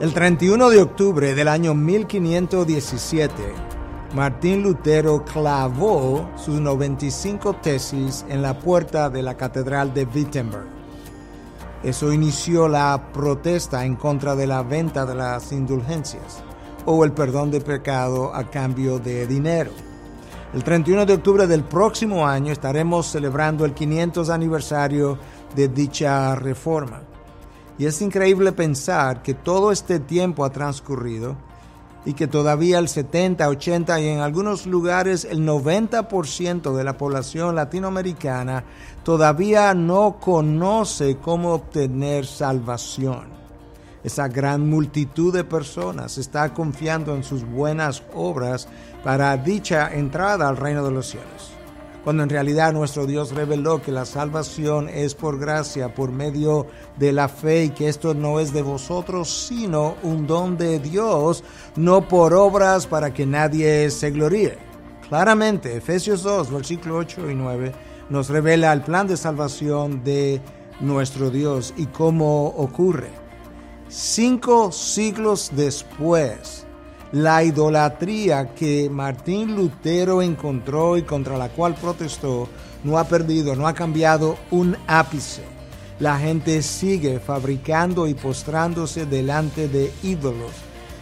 El 31 de octubre del año 1517, Martín Lutero clavó sus 95 tesis en la puerta de la Catedral de Wittenberg. Eso inició la protesta en contra de la venta de las indulgencias o el perdón de pecado a cambio de dinero. El 31 de octubre del próximo año estaremos celebrando el 500 aniversario de dicha reforma. Y es increíble pensar que todo este tiempo ha transcurrido y que todavía el 70, 80 y en algunos lugares el 90% de la población latinoamericana todavía no conoce cómo obtener salvación. Esa gran multitud de personas está confiando en sus buenas obras para dicha entrada al reino de los cielos cuando en realidad nuestro Dios reveló que la salvación es por gracia, por medio de la fe y que esto no es de vosotros, sino un don de Dios, no por obras para que nadie se gloríe. Claramente, Efesios 2, versículo 8 y 9, nos revela el plan de salvación de nuestro Dios y cómo ocurre. Cinco siglos después, la idolatría que Martín Lutero encontró y contra la cual protestó no ha perdido, no ha cambiado un ápice. La gente sigue fabricando y postrándose delante de ídolos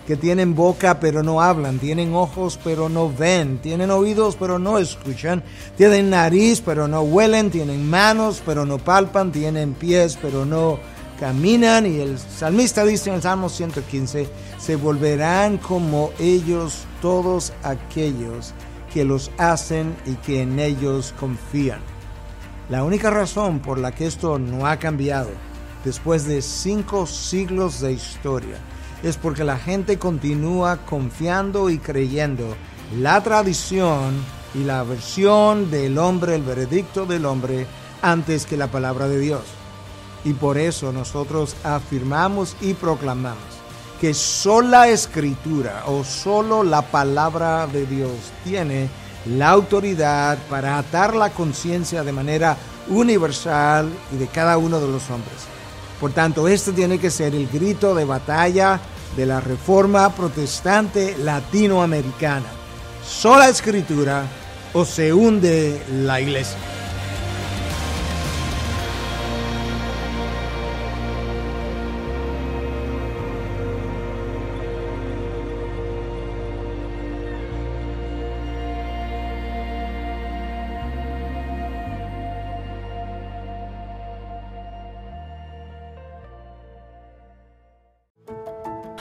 que tienen boca pero no hablan, tienen ojos pero no ven, tienen oídos pero no escuchan, tienen nariz pero no huelen, tienen manos pero no palpan, tienen pies pero no caminan y el salmista dice en el Salmo 115, se volverán como ellos todos aquellos que los hacen y que en ellos confían. La única razón por la que esto no ha cambiado después de cinco siglos de historia es porque la gente continúa confiando y creyendo la tradición y la versión del hombre, el veredicto del hombre, antes que la palabra de Dios. Y por eso nosotros afirmamos y proclamamos que sola escritura o solo la palabra de Dios tiene la autoridad para atar la conciencia de manera universal y de cada uno de los hombres. Por tanto, este tiene que ser el grito de batalla de la reforma protestante latinoamericana. Sola escritura o se hunde la iglesia.